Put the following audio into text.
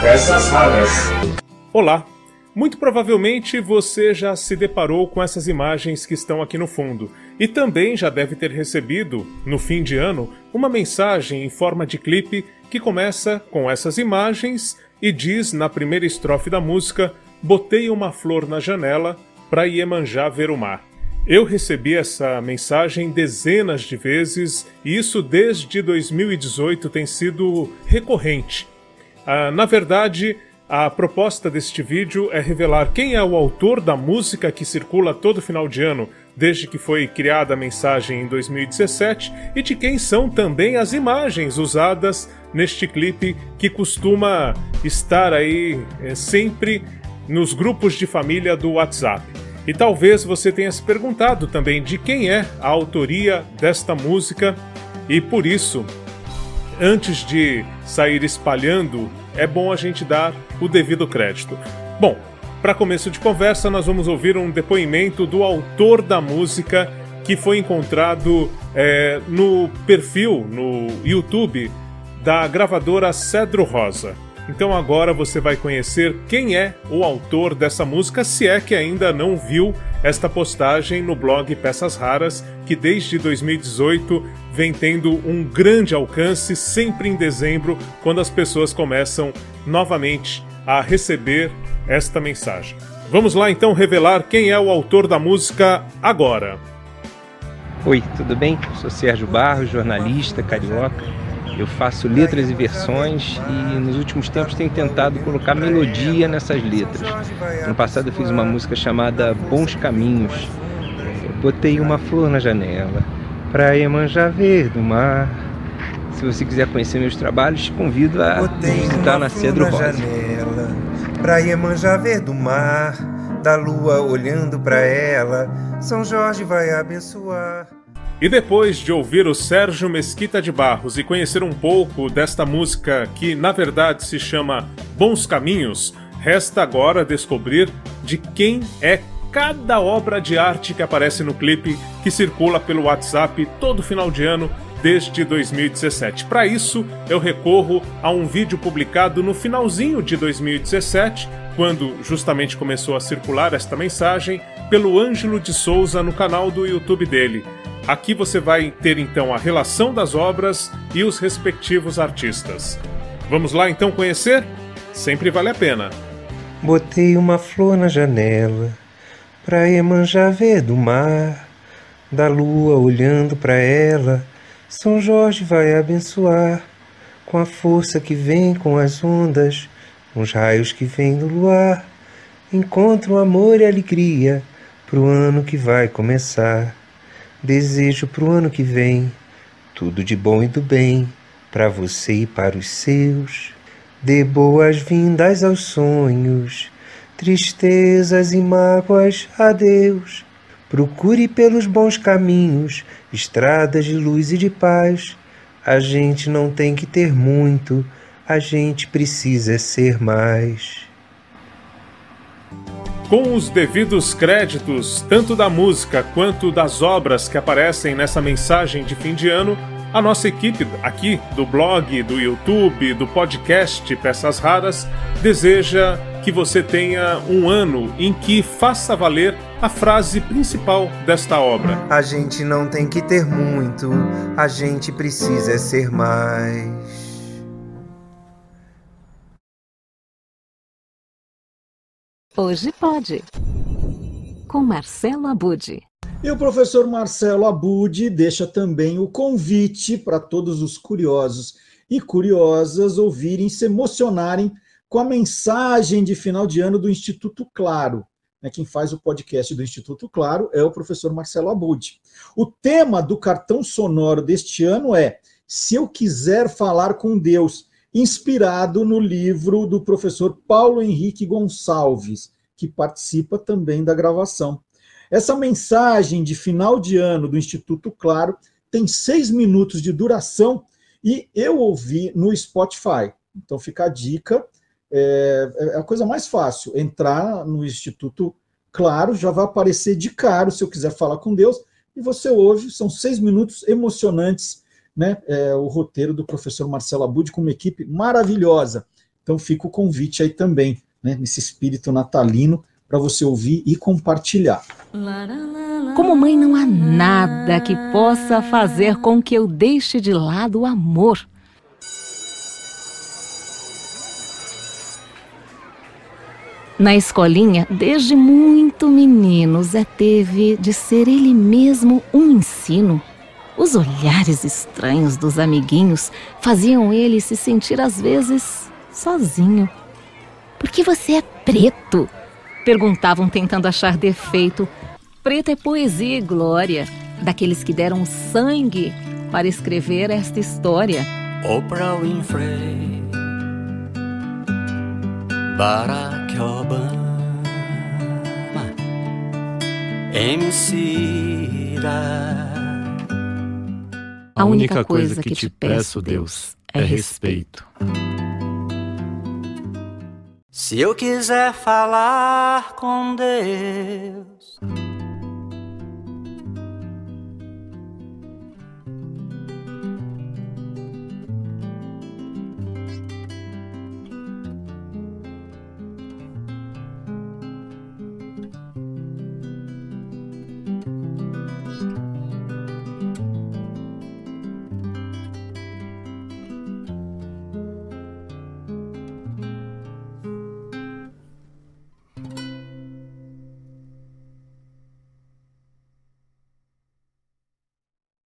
Peças raras. Olá! Muito provavelmente você já se deparou com essas imagens que estão aqui no fundo e também já deve ter recebido, no fim de ano, uma mensagem em forma de clipe que começa com essas imagens e diz na primeira estrofe da música: Botei uma flor na janela para Iemanjá ver o mar. Eu recebi essa mensagem dezenas de vezes e isso desde 2018 tem sido recorrente. Ah, na verdade, a proposta deste vídeo é revelar quem é o autor da música que circula todo final de ano, desde que foi criada a mensagem em 2017, e de quem são também as imagens usadas neste clipe que costuma estar aí é, sempre nos grupos de família do WhatsApp. E talvez você tenha se perguntado também de quem é a autoria desta música, e por isso, antes de sair espalhando, é bom a gente dar o devido crédito. Bom, para começo de conversa, nós vamos ouvir um depoimento do autor da música que foi encontrado é, no perfil no YouTube da gravadora Cedro Rosa. Então agora você vai conhecer quem é o autor dessa música, se é que ainda não viu esta postagem no blog Peças Raras, que desde 2018 vem tendo um grande alcance, sempre em dezembro, quando as pessoas começam novamente a receber esta mensagem. Vamos lá então revelar quem é o autor da música agora. Oi, tudo bem? Sou Sérgio Barros, jornalista carioca eu faço letras e versões e nos últimos tempos tenho tentado colocar melodia nessas letras. No passado eu fiz uma música chamada Bons Caminhos. Eu botei uma flor na janela, praia manja verde do mar. Se você quiser conhecer meus trabalhos, te convido a visitar na Cedro Rosa. Janela, praia manja verde do mar, da lua olhando para ela, São Jorge vai abençoar. E depois de ouvir o Sérgio Mesquita de Barros e conhecer um pouco desta música que na verdade se chama Bons Caminhos, resta agora descobrir de quem é cada obra de arte que aparece no clipe que circula pelo WhatsApp todo final de ano desde 2017. Para isso, eu recorro a um vídeo publicado no finalzinho de 2017, quando justamente começou a circular esta mensagem, pelo Ângelo de Souza no canal do YouTube dele. Aqui você vai ter então a relação das obras e os respectivos artistas. Vamos lá então conhecer? Sempre vale a pena. Botei uma flor na janela pra Emanjá ver do mar, da lua olhando para ela. São Jorge vai abençoar com a força que vem com as ondas, com os raios que vêm do luar. Encontro amor e alegria pro ano que vai começar. Desejo pro ano que vem tudo de bom e do bem para você e para os seus. Dê boas-vindas aos sonhos, tristezas e mágoas, adeus. Procure pelos bons caminhos, estradas de luz e de paz. A gente não tem que ter muito, a gente precisa ser mais. Com os devidos créditos, tanto da música quanto das obras que aparecem nessa mensagem de fim de ano, a nossa equipe aqui do blog, do YouTube, do podcast Peças Raras deseja que você tenha um ano em que faça valer a frase principal desta obra. A gente não tem que ter muito, a gente precisa ser mais. Hoje pode. Com Marcelo Abude. E o professor Marcelo Abude deixa também o convite para todos os curiosos e curiosas ouvirem, se emocionarem com a mensagem de final de ano do Instituto Claro. Né, quem faz o podcast do Instituto Claro é o professor Marcelo Abude. O tema do cartão sonoro deste ano é Se eu quiser falar com Deus inspirado no livro do professor Paulo Henrique Gonçalves, que participa também da gravação. Essa mensagem de final de ano do Instituto Claro tem seis minutos de duração e eu ouvi no Spotify. Então fica a dica. É, é a coisa mais fácil. Entrar no Instituto Claro, já vai aparecer de caro se eu quiser falar com Deus. E você ouve, são seis minutos emocionantes né, é, o roteiro do professor Marcelo Abud com uma equipe maravilhosa. Então fica o convite aí também, né, nesse espírito natalino, para você ouvir e compartilhar. Como mãe, não há nada que possa fazer com que eu deixe de lado o amor. Na escolinha, desde muito menino, Zé teve de ser ele mesmo um ensino. Os olhares estranhos dos amiguinhos faziam ele se sentir às vezes sozinho. Por que você é preto? Perguntavam tentando achar defeito. Preto é poesia e glória, daqueles que deram sangue para escrever esta história. Oprah Winfrey, Barack Obama, MC A única coisa que te peço, Deus, é respeito. Se eu quiser falar com Deus